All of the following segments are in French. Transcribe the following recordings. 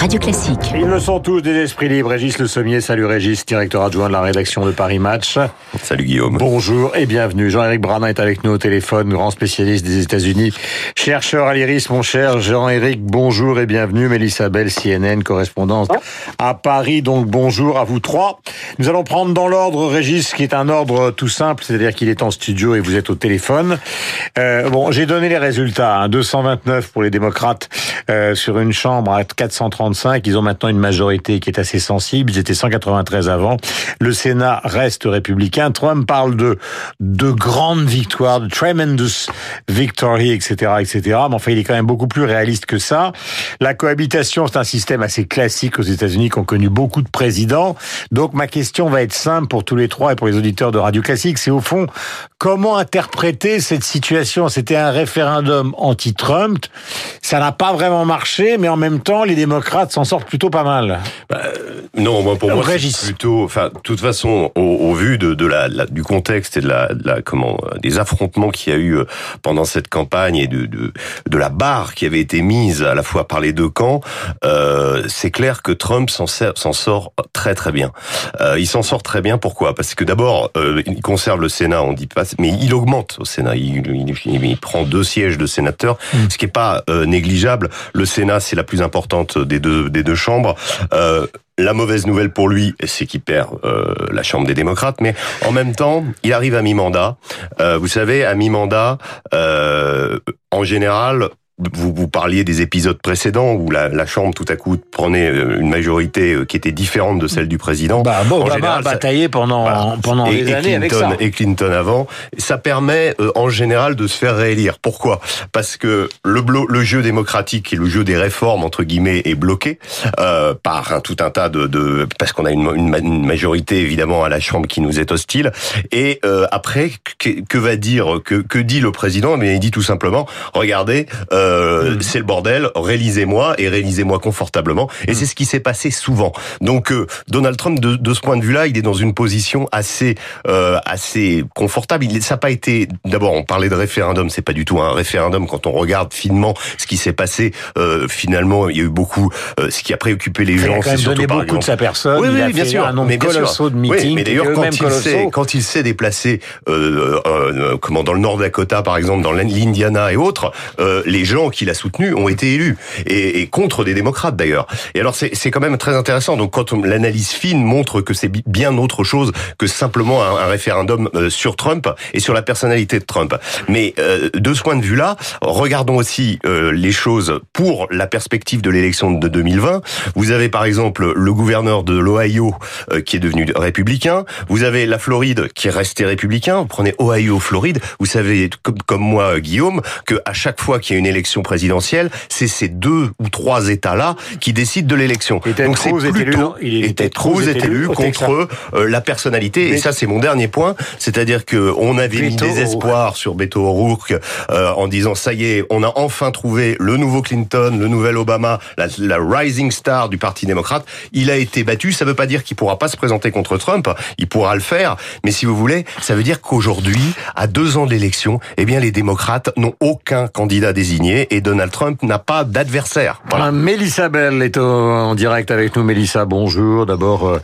Radio Classique. Ils le sont tous des esprits libres. Régis Le Sommier, salut Régis, directeur adjoint de la rédaction de Paris Match. Salut Guillaume. Bonjour et bienvenue. Jean-Éric Branin est avec nous au téléphone, grand spécialiste des États-Unis, chercheur à l'IRIS, mon cher Jean-Éric. Bonjour et bienvenue. Mélissa Bell, CNN, correspondante à Paris. Donc bonjour à vous trois. Nous allons prendre dans l'ordre, Régis, qui est un ordre tout simple, c'est-à-dire qu'il est en studio et vous êtes au téléphone. Euh, bon, j'ai donné les résultats. Hein, 229 pour les démocrates euh, sur une chambre à 435. Ils ont maintenant une majorité qui est assez sensible. Ils étaient 193 avant. Le Sénat reste républicain. Trump parle de de grandes victoires, de tremendous victory, etc., etc. Mais enfin, il est quand même beaucoup plus réaliste que ça. La cohabitation, c'est un système assez classique aux États-Unis qui ont connu beaucoup de présidents. Donc, ma question va être simple pour tous les trois et pour les auditeurs de Radio Classique. C'est au fond, comment interpréter cette situation? C'était un référendum anti-Trump. Ça n'a pas vraiment marché, mais en même temps, les démocrates s'en sortent plutôt pas mal. Bah, non, moi pour moi c'est plutôt, enfin, de toute façon, au, au vu de, de la, la, du contexte et de la, de la comment, des affrontements qu'il y a eu euh, pendant cette campagne et de, de, de la barre qui avait été mise à la fois par les deux camps, euh, c'est clair que Trump s'en sort très très bien. Euh, il s'en sort très bien. Pourquoi? Parce que d'abord, euh, il conserve le Sénat, on dit pas, mais il augmente au Sénat. Il, il, il prend deux sièges de sénateurs, mmh. ce qui est pas euh, négligeable. Le Sénat, c'est la plus importante des deux des deux chambres. Euh, la mauvaise nouvelle pour lui, c'est qu'il perd euh, la Chambre des démocrates, mais en même temps, il arrive à mi-mandat. Euh, vous savez, à mi-mandat, euh, en général, vous, vous parliez des épisodes précédents où la, la, Chambre tout à coup prenait une majorité qui était différente de celle du président. Bah, bon, en général, a bataillé pendant voilà. pendant et, des et années Clinton, avec ça. Et Clinton avant, ça permet euh, en général de se faire réélire. Pourquoi? Parce que le, le jeu démocratique et le jeu des réformes entre guillemets est bloqué euh, par un, tout un tas de, de parce qu'on a une, une, une, majorité évidemment à la Chambre qui nous est hostile. Et euh, après, que, que, va dire que, que dit le président? Mais il dit tout simplement regardez. Euh, Mmh. c'est le bordel, réalisez-moi et réalisez-moi confortablement. Et mmh. c'est ce qui s'est passé souvent. Donc euh, Donald Trump, de, de, ce point de vue-là, il est dans une position assez euh, assez confortable. Il, ça n'a pas été. D'abord, on parlait de référendum, c'est pas du tout un référendum. Quand on regarde finement ce qui s'est passé, euh, finalement, il y a eu beaucoup. Euh, ce qui a préoccupé les gens, c'est surtout donné beaucoup exemple, de sa personne. Oui, il oui, a bien fait sûr. un nombre mais bien colossaux sûr. de meetings. Oui, mais d'ailleurs, quand il quand il s'est déplacé, euh, comment dans le Nord Dakota, par exemple, dans l'Indiana et autres, les gens qui l'a soutenu ont été élus et, contre des démocrates d'ailleurs. Et alors c'est quand même très intéressant. Donc quand l'analyse fine montre que c'est bien autre chose que simplement un, référendum euh, sur Trump et sur la personnalité de Trump. Mais euh, de ce point de vue-là, regardons aussi euh, les choses pour la perspective de l'élection de 2020. Vous avez par exemple le gouverneur de l'Ohio qui est devenu républicain. Vous avez la Floride qui est resté républicain. Prenez Ohio, Floride. Vous savez comme, comme moi, Guillaume, que à chaque fois qu'il y a une élection présidentielle, c'est ces deux ou trois États-là qui décident de l'élection. Donc c'est plutôt Cruz est élu contre euh, la personnalité. Et ça, c'est mon dernier point, c'est-à-dire que on avait mis des espoirs sur Beto O'Rourke euh, en disant ça y est, on a enfin trouvé le nouveau Clinton, le nouvel Obama, la, la rising star du Parti démocrate. Il a été battu. Ça veut pas dire qu'il pourra pas se présenter contre Trump. Il pourra le faire. Mais si vous voulez, ça veut dire qu'aujourd'hui, à deux ans de l'élection, eh bien les démocrates n'ont aucun candidat désigné et Donald Trump n'a pas d'adversaire. Voilà. Mélissa Bell est en direct avec nous. Mélissa, bonjour. D'abord,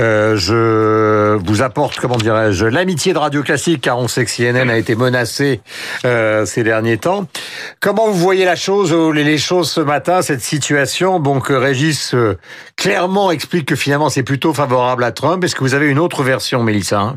euh, je vous apporte, comment dirais-je, l'amitié de Radio Classique, car on sait que CNN a été menacé euh, ces derniers temps. Comment vous voyez la chose, les choses ce matin, cette situation? Bon, que Régis euh, clairement explique que finalement c'est plutôt favorable à Trump. Est-ce que vous avez une autre version, Mélissa?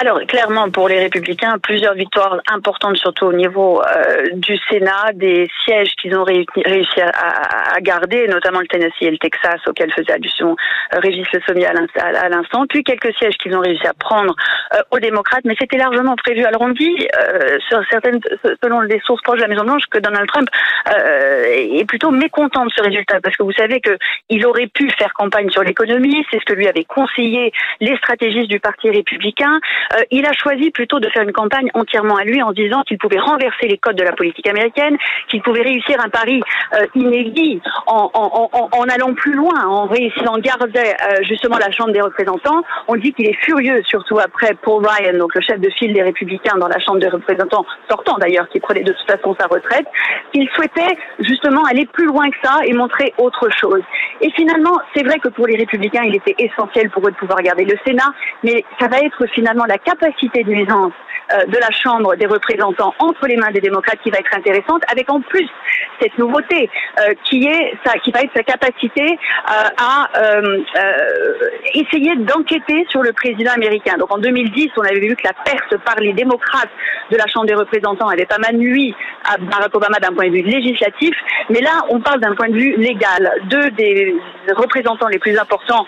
Alors clairement pour les républicains, plusieurs victoires importantes surtout au niveau euh, du Sénat, des sièges qu'ils ont réussi, à, à, garder, notamment le Tennessee et le Texas auquel faisait allusion euh, Régis Le Sommier à l'instant, puis quelques sièges qu'ils ont réussi à prendre euh, aux démocrates, mais c'était largement prévu. Alors on dit euh, sur certaines, selon les sources proches de la Maison Blanche, que Donald Trump euh, est plutôt mécontent de ce résultat, parce que vous savez que il aurait pu faire campagne sur l'économie, c'est ce que lui avaient conseillé les stratégistes du Parti républicain. Euh, il a choisi plutôt de faire une campagne entièrement à lui en disant qu'il pouvait renverser les codes de la politique américaine, qu'il pouvait réussir un pari euh, inédit en, en, en, allant plus loin, en réussissant garder euh, justement la Chambre des représentants. On dit qu'il est furieux, surtout après Paul Ryan, donc le chef de file des Républicains dans la Chambre des représentants, sortant d'ailleurs, qui prenait de toute façon sa retraite, il souhaitait justement aller plus loin que ça et montrer autre chose. Et finalement, c'est vrai que pour les Républicains, il était essentiel pour eux de pouvoir garder le Sénat, mais ça va être finalement la capacité de nuisance euh, de la Chambre des représentants entre les mains des démocrates qui va être intéressante, avec en plus cette nouveauté euh, qui est ça, qui va être sa capacité euh, à essayer d'enquêter sur le président américain. Donc en 2010, on avait vu que la perte par les démocrates de la Chambre des représentants avait pas mal nuit à Barack Obama d'un point de vue législatif, mais là on parle d'un point de vue légal. Deux des représentants les plus importants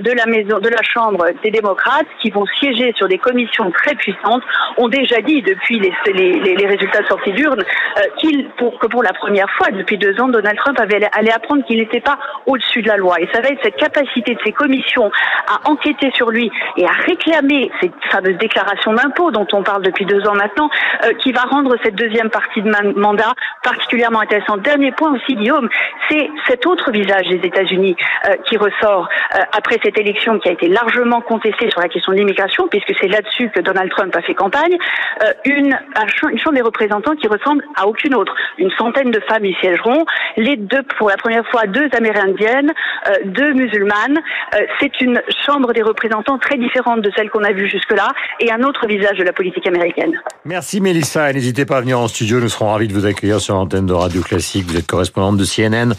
de la maison, de la Chambre des démocrates, qui vont siéger sur des commissions très puissantes, ont déjà dit depuis les, les, les résultats sortis d'urne euh, qu'il, pour, que pour la première fois depuis deux ans, Donald Trump avait allé apprendre qu'il n'était pas au-dessus de la loi. Et ça va être cette capacité de ces commissions à enquêter sur lui et à réclamer cette fameuse déclaration d'impôt dont on parle depuis deux ans maintenant, euh, qui va rendre cette deuxième partie de mandat particulièrement intéressante. Dernier point aussi, Guillaume, c'est cet autre visage des États-Unis euh, qui ressort après cette élection qui a été largement contestée sur la question de l'immigration, puisque c'est là-dessus que Donald Trump a fait campagne. Euh, une, chambre des représentants qui ressemble à aucune autre. Une centaine de femmes y siégeront. Les deux, pour la première fois, deux amérindiennes, euh, deux musulmanes. Euh, c'est une chambre des représentants très différente de celle qu'on a vue jusque-là et un autre visage de la politique américaine. Merci Mélissa. N'hésitez pas à venir en studio. Nous serons ravis de vous accueillir sur l'antenne de Radio Classique. Vous êtes correspondante de CNN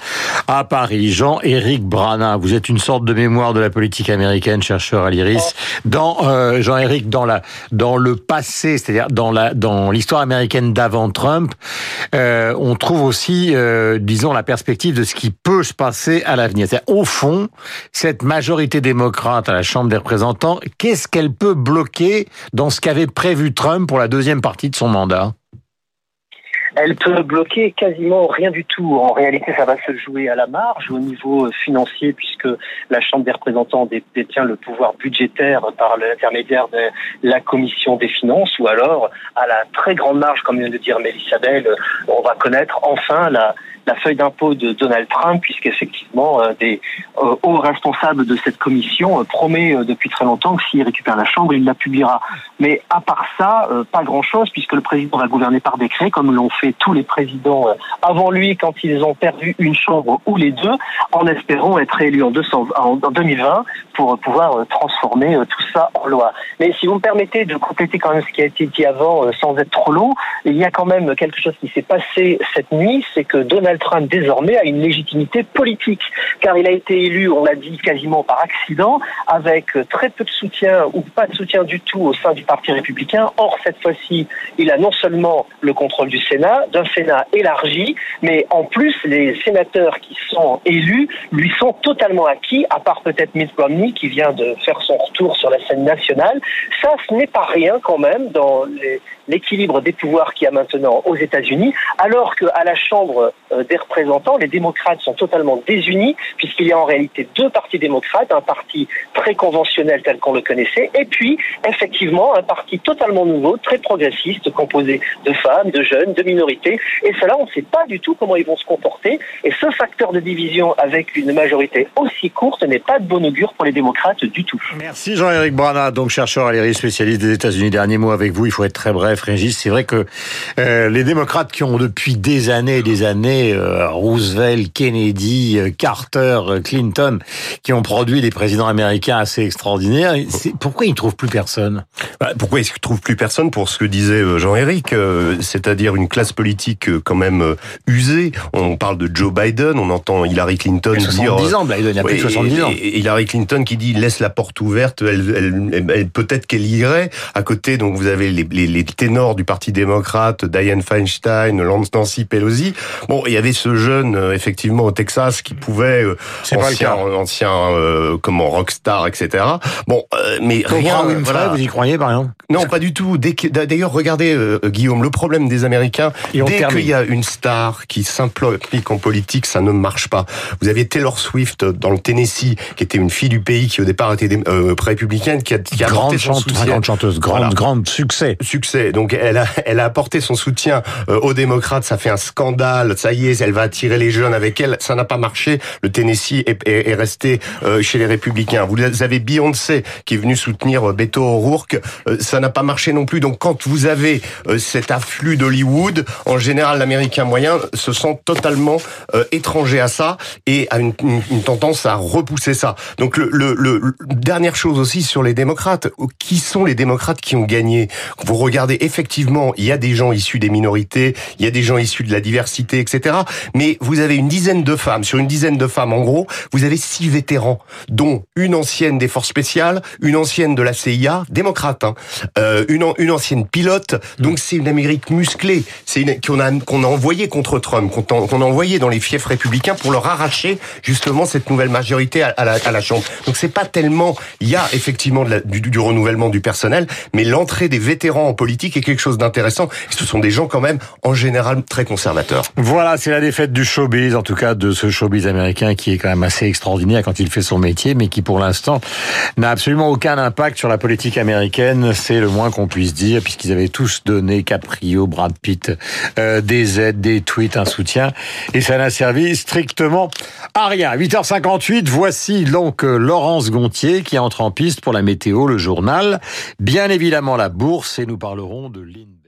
à Paris. Jean-Éric Brana, vous êtes une sorte de mémoire de la politique américaine, chercheur à l'IRIS. Dans Jean-Éric, dans la dans le passé c'est-à-dire dans la dans l'histoire américaine d'avant Trump, euh, on trouve aussi, euh, disons, la perspective de ce qui peut se passer à l'avenir. Au fond, cette majorité démocrate à la Chambre des représentants, qu'est-ce qu'elle peut bloquer dans ce qu'avait prévu Trump pour la deuxième partie de son mandat? Elle peut bloquer quasiment rien du tout. En réalité, ça va se jouer à la marge au niveau financier puisque la Chambre des représentants détient le pouvoir budgétaire par l'intermédiaire de la Commission des finances ou alors à la très grande marge, comme vient de dire Mélisabelle, on va connaître enfin la, la feuille d'impôt de Donald Trump, puisqu'effectivement, euh, des euh, hauts responsables de cette commission euh, promet depuis très longtemps que s'il récupère la Chambre, il la publiera. Mais à part ça, pas grand-chose, puisque le président va gouverner par décret, comme l'ont fait tous les présidents avant lui quand ils ont perdu une Chambre ou les deux, en espérant être élus en, en 2020 pour pouvoir transformer tout ça en loi. Mais si vous me permettez de compléter quand même ce qui a été dit avant, sans être trop long, il y a quand même quelque chose qui s'est passé cette nuit, c'est que Donald Trump désormais a une légitimité politique, car il a été élu, on l'a dit, quasiment par accident, avec très peu de soutien ou pas de soutien du tout au sein du Parti républicain. Or, cette fois-ci, il a non seulement le contrôle du Sénat, d'un Sénat élargi, mais en plus, les sénateurs qui sont élus lui sont totalement acquis, à part peut-être Mitt Romney qui vient de faire son retour sur la scène nationale. Ça, ce n'est pas rien quand même dans l'équilibre des pouvoirs qu'il y a maintenant aux États-Unis, alors qu'à la Chambre euh, des représentants, les démocrates sont totalement désunis, puisqu'il y a en réalité deux partis démocrates, un parti très conventionnel tel qu'on le connaissait, et puis effectivement un parti totalement nouveau, très progressiste, composé de femmes, de jeunes, de minorités, et cela, on ne sait pas du tout comment ils vont se comporter, et ce facteur de division avec une majorité aussi courte n'est pas de bon augure pour les démocrates du tout. Merci Jean-Éric Brana, donc chercheur à l'IRIS, spécialiste des États-Unis. Dernier mot avec vous, il faut être très bref, Régis. C'est vrai que euh, les démocrates qui ont depuis des années et des années euh, Roosevelt, Kennedy, euh, Carter, euh, Clinton, qui ont produit des présidents américains assez extraordinaires. Pourquoi ils ne trouvent plus personne? Bah, Pourquoi ils ne trouvent plus personne? Pour ce que disait Jean-Éric, c'est-à-dire une classe politique quand même usée. On parle de Joe Biden, on entend Hillary Clinton il 70 ans, Biden, il y a plus de 70 ans. Hillary Clinton qui dit laisse la porte ouverte, elle, peut-être qu'elle irait. À côté, donc vous avez les, les, ténors du Parti démocrate, Dianne Feinstein, Nancy Pelosi. Bon, il y avait ce jeune, euh, effectivement, au Texas, qui pouvait, euh, ancien, ancien euh, comment, rockstar, etc. Bon, mais rien. voilà. vous y croyez, par exemple? Non, pas du tout. D'ailleurs, regardez, Guillaume, le problème des Américains, dès qu'il y a une star qui s'implique en politique, ça ne marche pas. Vous aviez Taylor Swift dans le Tennessee, qui était une fille du pays, qui au départ était républicaine, qui a, qui a grande son soutien. Grande chanteuse, grande, grande succès. Succès. Donc, elle a, elle a apporté son soutien aux démocrates. Ça fait un scandale. Ça y est, elle va attirer les jeunes avec elle. Ça n'a pas marché. Le Tennessee est, est, resté euh, chez les républicains. Vous avez Beyoncé qui est venu soutenir euh, Beto O'Rourke. ça n'a pas marché non plus. Donc quand vous avez cet afflux d'Hollywood, en général, l'Américain moyen se sent totalement étranger à ça et a une, tendance à repousser ça. Donc le, dernière chose aussi sur les démocrates, qui sont les démocrates qui ont gagné? Vous regardez effectivement, il y a des gens issus des minorités, il y a des gens issus de la diversité, etc. Mais vous avez une dizaine de femmes. Sur une dizaine de femmes, en gros, vous avez six vétérans, dont une ancienne des forces spéciales, une ancienne de la CIA, démocrate, hein, euh, une, une ancienne pilote. Donc c'est une Amérique musclée, c'est qu'on a qu'on a envoyé contre Trump, qu'on a, envoyé dans les fiefs républicains pour leur arracher justement cette nouvelle majorité à, la, à la Chambre. Donc c'est pas tellement, il y a effectivement de la, du, du renouvellement du personnel, mais l'entrée des vétérans en politique est quelque chose d'intéressant. Ce sont des gens quand même en général très conservateurs. Voilà, c'est la défaite du showbiz, en tout cas de ce showbiz américain qui est quand même assez extraordinaire quand il fait son métier, mais qui pour l'instant n'a absolument aucun impact sur la politique américaine. C'est le moins qu'on puisse dire, puisqu'ils avaient tous donné Caprio, Brad Pitt, euh, des aides, des tweets, un soutien, et ça n'a servi strictement à rien. 8h58, voici donc Laurence Gontier qui entre en piste pour la météo, le journal, bien évidemment la bourse, et nous parlerons de l'Inde.